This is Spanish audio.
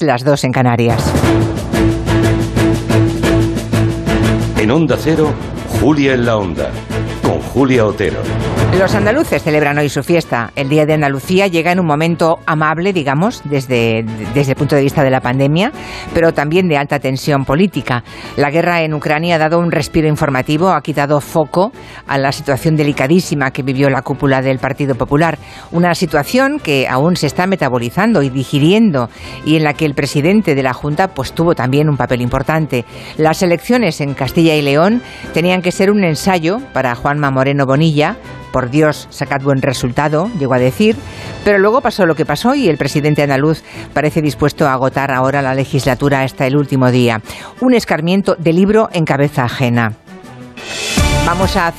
las dos en Canarias. En Onda Cero, Julia en la Onda, con Julia Otero. Los andaluces celebran hoy su fiesta. El Día de Andalucía llega en un momento amable, digamos, desde, desde el punto de vista de la pandemia, pero también de alta tensión política. La guerra en Ucrania ha dado un respiro informativo, ha quitado foco a la situación delicadísima que vivió la cúpula del Partido Popular. Una situación que aún se está metabolizando y digiriendo y en la que el presidente de la Junta pues, tuvo también un papel importante. Las elecciones en Castilla y León tenían que ser un ensayo para Juanma Moreno Bonilla por Dios, sacad buen resultado, llegó a decir, pero luego pasó lo que pasó y el presidente andaluz parece dispuesto a agotar ahora la legislatura hasta el último día. Un escarmiento de libro en cabeza ajena. Vamos a hacer